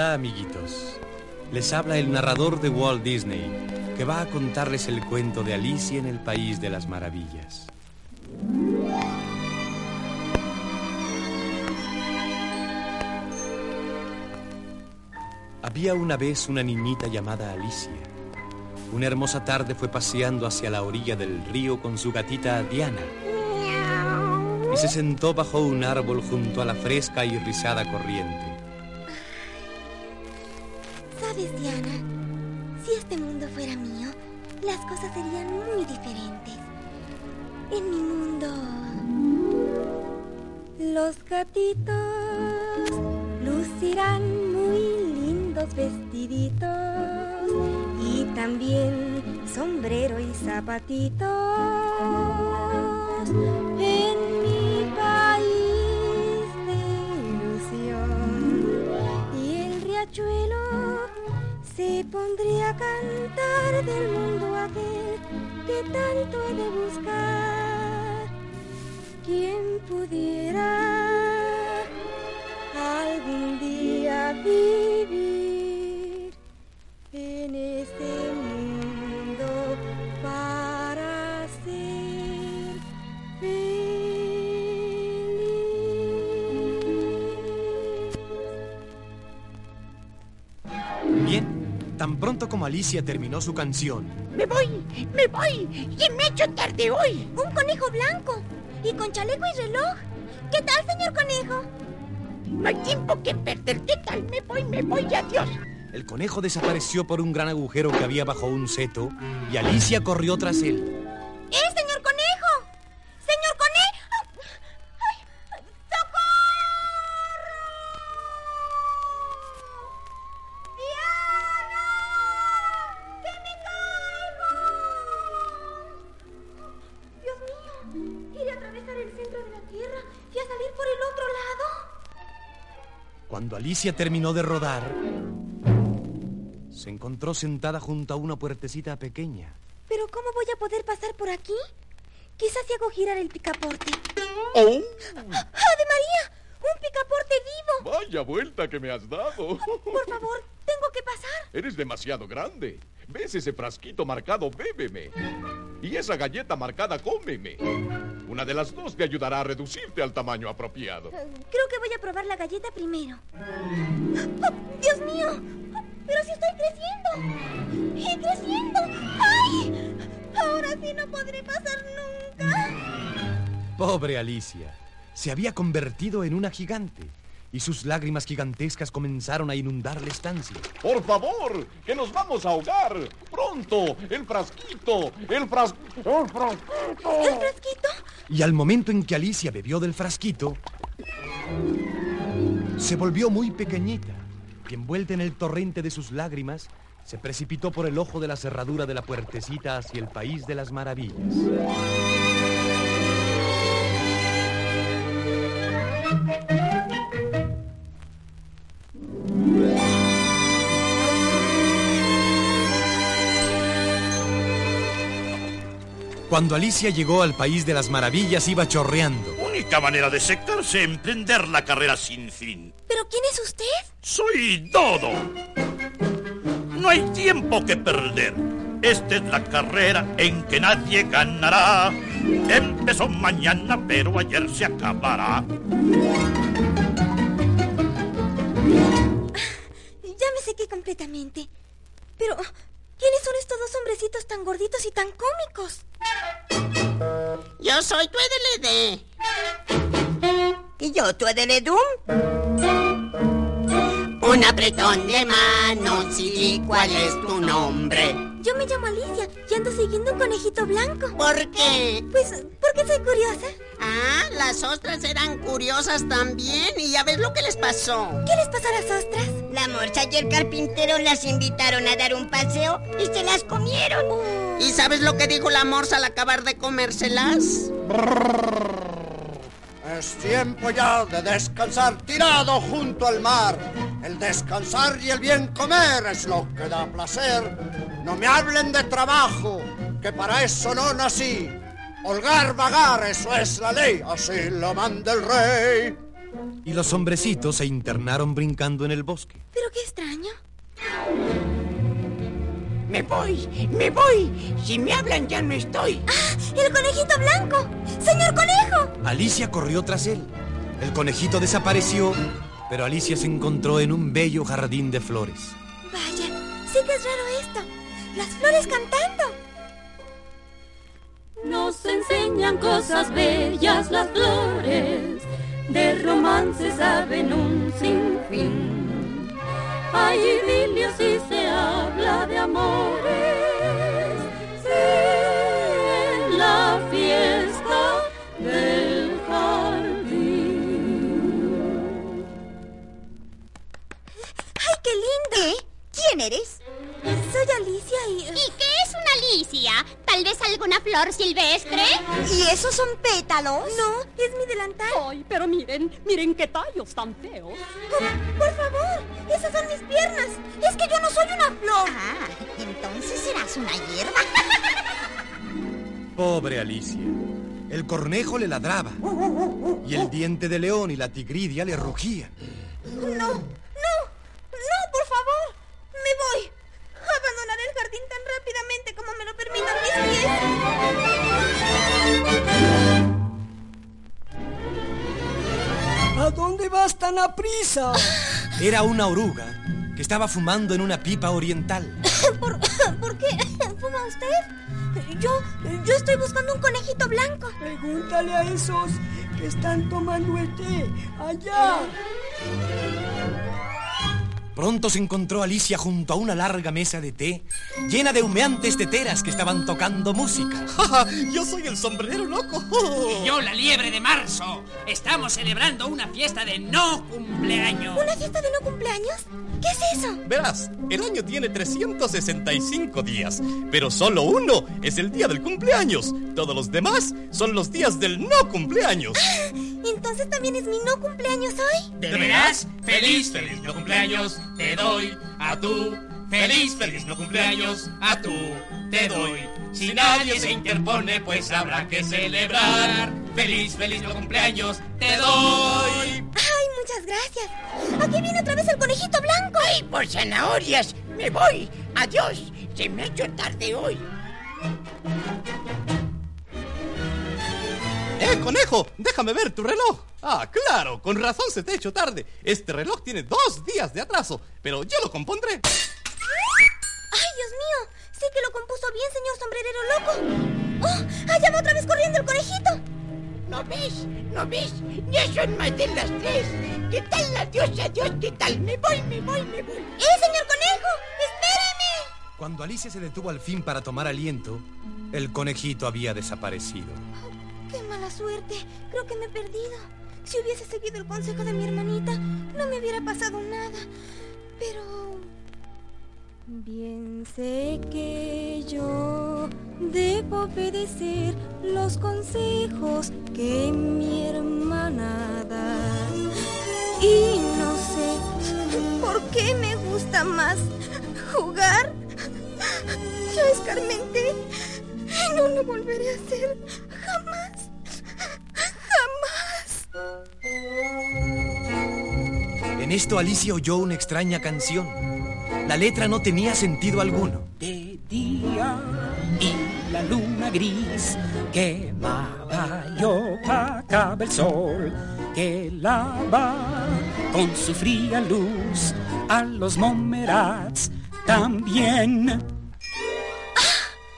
Hola amiguitos, les habla el narrador de Walt Disney, que va a contarles el cuento de Alicia en el País de las Maravillas. Había una vez una niñita llamada Alicia. Una hermosa tarde fue paseando hacia la orilla del río con su gatita Diana. Y se sentó bajo un árbol junto a la fresca y rizada corriente. Sabes, si este mundo fuera mío, las cosas serían muy diferentes. En mi mundo, los gatitos lucirán muy lindos vestiditos y también sombrero y zapatitos. En mi país de ilusión y el riachuelo se pondría a cantar del mundo aquel que tanto he de buscar. ¿Quién pudiera algún día vivir tan pronto como Alicia terminó su canción, Me voy, me voy, y me he hecho tarde hoy. Un conejo blanco y con chaleco y reloj. ¿Qué tal, señor conejo? No hay tiempo que perder. ¿Qué tal? Me voy, me voy, adiós. el conejo desapareció por un gran agujero que había bajo un seto y Alicia corrió tras él. ¡Eh, señor conejo! Cuando Alicia terminó de rodar, se encontró sentada junto a una puertecita pequeña. ¿Pero cómo voy a poder pasar por aquí? Quizás si hago girar el picaporte. ¡Oh! ¡Ave María! ¡Un picaporte vivo! Vaya vuelta que me has dado. Por favor, que pasar. Eres demasiado grande. ¿Ves ese frasquito marcado bébeme? Y esa galleta marcada cómeme. Una de las dos te ayudará a reducirte al tamaño apropiado. Creo que voy a probar la galleta primero. ¡Oh, ¡Dios mío! ¡Pero si estoy creciendo! ¡Y creciendo! ¡Ay! Ahora sí no podré pasar nunca. Pobre Alicia, se había convertido en una gigante y sus lágrimas gigantescas comenzaron a inundar la estancia. Por favor, que nos vamos a ahogar. Pronto, el frasquito, el frasquito, el frasquito. ¿El fresquito? Y al momento en que Alicia bebió del frasquito, se volvió muy pequeñita y envuelta en el torrente de sus lágrimas, se precipitó por el ojo de la cerradura de la puertecita hacia el país de las maravillas. Cuando Alicia llegó al país de las maravillas iba chorreando. Única manera de secarse, emprender la carrera sin fin. ¿Pero quién es usted? Soy Dodo. No hay tiempo que perder. Esta es la carrera en que nadie ganará. Empezó mañana, pero ayer se acabará. Ya me sequé completamente. Pero, ¿quiénes son estos dos hombrecitos tan gorditos y tan cómicos? Yo soy tu Edeledé. ¿Y yo tu Edeledum? Un apretón de manos y ¿cuál es tu nombre? Yo me llamo Alicia y ando siguiendo un conejito blanco. ¿Por qué? Pues, porque soy curiosa. Ah, las ostras eran curiosas también y ya ves lo que les pasó. ¿Qué les pasa a las ostras? La morsa y el carpintero las invitaron a dar un paseo y se las comieron. ¿Y sabes lo que dijo la morsa al acabar de comérselas? Es tiempo ya de descansar tirado junto al mar. El descansar y el bien comer es lo que da placer. No me hablen de trabajo, que para eso no nací. Holgar, vagar, eso es la ley, así lo manda el rey. Y los hombrecitos se internaron brincando en el bosque. Pero qué extraño. Me voy, me voy. Si me hablan ya no estoy. ¡Ah! ¡El conejito blanco! ¡Señor conejo! Alicia corrió tras él. El conejito desapareció, pero Alicia se encontró en un bello jardín de flores. Vaya, sí que es raro esto. Las flores cantando. Nos enseñan cosas bellas las flores, de romances saben un sinfín. Hay idilios y se habla de amores en la fiesta del jardín. ¡Ay, qué lindo! ¿Quién eres? Soy Alicia y... ¿Y qué es una Alicia? ¿Tal vez alguna flor silvestre? ¿Y esos son pétalos? No, es mi delantal. Ay, pero miren, miren qué tallos tan feos. Oh, por favor, esas son mis piernas. Es que yo no soy una flor. Ah, entonces serás una hierba. Pobre Alicia. El cornejo le ladraba. Y el diente de león y la tigridia le rugían. No, no, no, por favor. Me voy. Jardín tan rápidamente como me lo permitan mis pies. ¿A dónde vas tan a prisa? Era una oruga que estaba fumando en una pipa oriental. ¿Por, ¿por qué fuma usted? Yo, yo estoy buscando un conejito blanco. Pregúntale a esos que están tomando el té allá. Pronto se encontró Alicia junto a una larga mesa de té llena de humeantes teteras que estaban tocando música. Yo soy el sombrero loco. Y yo la liebre de marzo. Estamos celebrando una fiesta de no cumpleaños. ¿Una fiesta de no cumpleaños? ¿Qué es eso? Verás, el año tiene 365 días, pero solo uno es el día del cumpleaños. Todos los demás son los días del no cumpleaños. Entonces también es mi no cumpleaños hoy. ¿De veras? Feliz, feliz no cumpleaños te doy a tú. Feliz, feliz no cumpleaños a tú te doy. Si nadie se interpone, pues habrá que celebrar. Feliz, feliz no cumpleaños te doy. Ay, muchas gracias. Aquí viene otra vez el conejito blanco. ¡Ay, por zanahorias! ¡Me voy! ¡Adiós! Se me ha hecho tarde hoy. ¡Eh, conejo! Déjame ver tu reloj. Ah, claro, con razón se te ha hecho tarde. Este reloj tiene dos días de atraso, pero yo lo compondré. ¡Ay, Dios mío! Sí que lo compuso bien, señor sombrerero loco. ¡Oh! ¡Allá va otra vez corriendo el conejito! ¿No ves? ¿No ves? Ya son más de las tres. ¿Qué tal? Adiós, adiós, ¿qué tal? Me voy, me voy, me voy. ¡Eh, señor conejo! ¡Espéreme! Cuando Alicia se detuvo al fin para tomar aliento, el conejito había desaparecido. ¡Qué mala suerte! Creo que me he perdido. Si hubiese seguido el consejo de mi hermanita, no me hubiera pasado nada. Pero... Bien sé que yo debo obedecer los consejos que mi hermana da. Y no sé por qué me gusta más jugar. Yo escarmenté no lo volveré a hacer En esto Alicia oyó una extraña canción. La letra no tenía sentido alguno. De día y la luna gris quemaba y opacaba el sol que lava con su fría luz a los momerats también.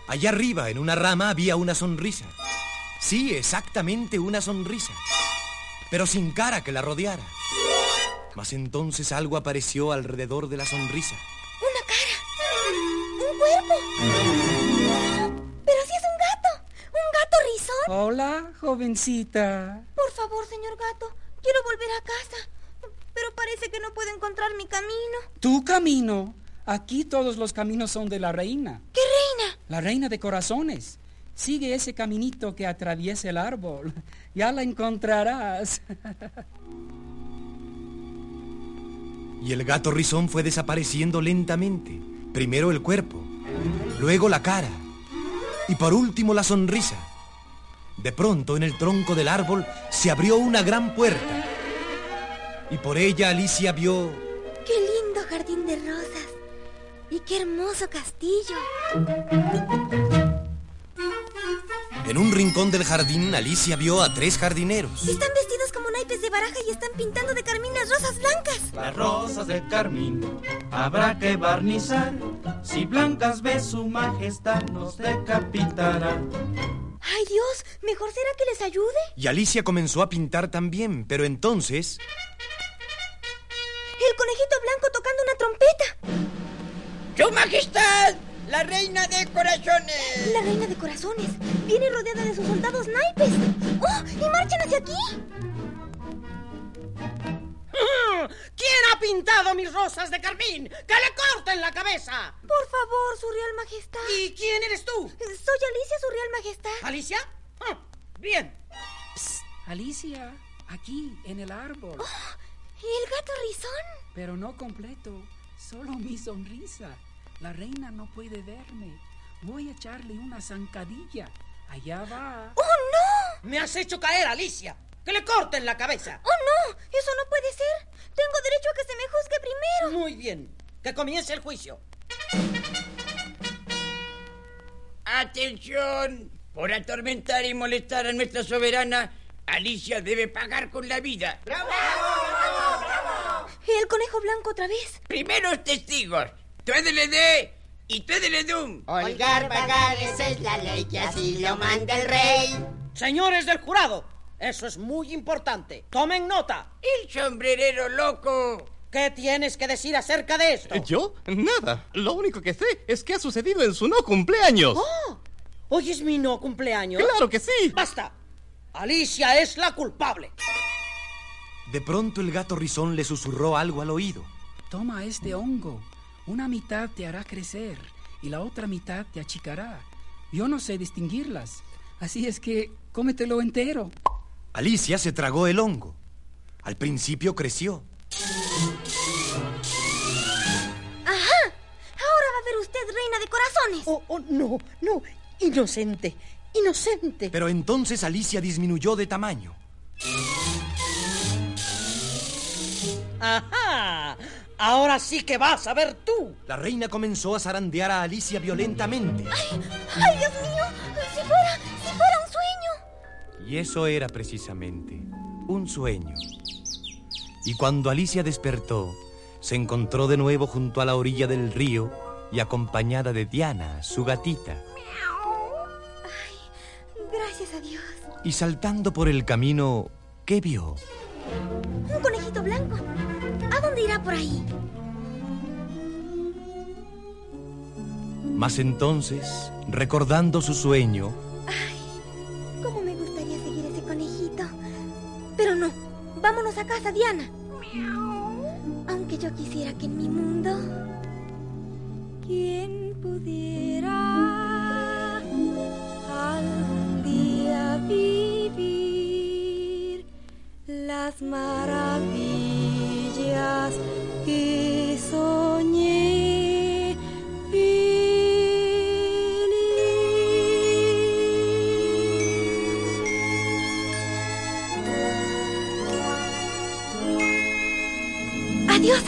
Allá arriba, en una rama, había una sonrisa. Sí, exactamente una sonrisa. Pero sin cara que la rodeara. Mas entonces algo apareció alrededor de la sonrisa. Una cara. Un cuerpo. Pero si es un gato. Un gato rizón. Hola, jovencita. Por favor, señor gato. Quiero volver a casa. Pero parece que no puedo encontrar mi camino. ¿Tu camino? Aquí todos los caminos son de la reina. ¿Qué reina? La reina de corazones. Sigue ese caminito que atraviesa el árbol. Ya la encontrarás. Y el gato rizón fue desapareciendo lentamente. Primero el cuerpo, luego la cara y por último la sonrisa. De pronto en el tronco del árbol se abrió una gran puerta Y por ella Alicia vio... ¡Qué lindo jardín de rosas! ¡Y qué hermoso castillo! En un rincón del jardín, Alicia vio a tres jardineros. Están de baraja y están pintando de carmín las rosas blancas. Las rosas de carmín habrá que barnizar. Si blancas ve su majestad, nos decapitará. ¡Ay, Dios! ¿Mejor será que les ayude? Y Alicia comenzó a pintar también, pero entonces... El conejito blanco tocando una trompeta. ¡Su majestad! ¡La reina de corazones! La reina de corazones. Viene rodeada de sus soldados naipes. ¡Oh! ¡Y marchan hacia aquí! ¿Quién ha pintado mis rosas de carmín? ¡Que le corten la cabeza! Por favor, su real majestad. ¿Y quién eres tú? Soy Alicia, su real majestad. ¿Alicia? Ah, bien. Psst, Alicia, aquí, en el árbol. Oh, ¿Y el gato rizón? Pero no completo, solo mi sonrisa. La reina no puede verme. Voy a echarle una zancadilla. Allá va. ¡Oh, no! Me has hecho caer, Alicia. ¡Que le corten la cabeza! ¡Oh, no! Eso no puede ser. Tengo derecho a que se me juzgue primero. Muy bien. Que comience el juicio. ¡Atención! Por atormentar y molestar a nuestra soberana, Alicia debe pagar con la vida. ¡Bravo! ¡Bravo! ¡Bravo! ¿Y el conejo blanco otra vez? Primeros testigos. Tú de y tú de dum. Holgar, pagar, esa es la ley que así lo manda el rey. Señores del jurado, eso es muy importante. Tomen nota. El sombrerero loco. ¿Qué tienes que decir acerca de esto? ¿Yo? Nada. Lo único que sé es que ha sucedido en su no cumpleaños. ¡Oh! ¿Hoy es mi no cumpleaños? ¡Claro que sí! ¡Basta! Alicia es la culpable. De pronto el gato rizón le susurró algo al oído. Toma este hongo. Una mitad te hará crecer y la otra mitad te achicará. Yo no sé distinguirlas. Así es que cómetelo entero. Alicia se tragó el hongo. Al principio creció. ¡Ajá! Ahora va a ver usted, reina de corazones. Oh, oh, no, no. Inocente, inocente. Pero entonces Alicia disminuyó de tamaño. ¡Ajá! Ahora sí que vas a ver tú. La reina comenzó a zarandear a Alicia violentamente. ¡Ay, ay Dios mío! Si fuera, si fuera. Y eso era precisamente un sueño. Y cuando Alicia despertó, se encontró de nuevo junto a la orilla del río y acompañada de Diana, su gatita. Ay, gracias a Dios. Y saltando por el camino, ¿qué vio? Un conejito blanco. ¿A dónde irá por ahí? Mas entonces, recordando su sueño... casa, Diana. Aunque yo quisiera que en mi mundo... ¿Quién pudiera algún día vivir las maravillas que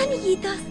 Adiós, amiguitos.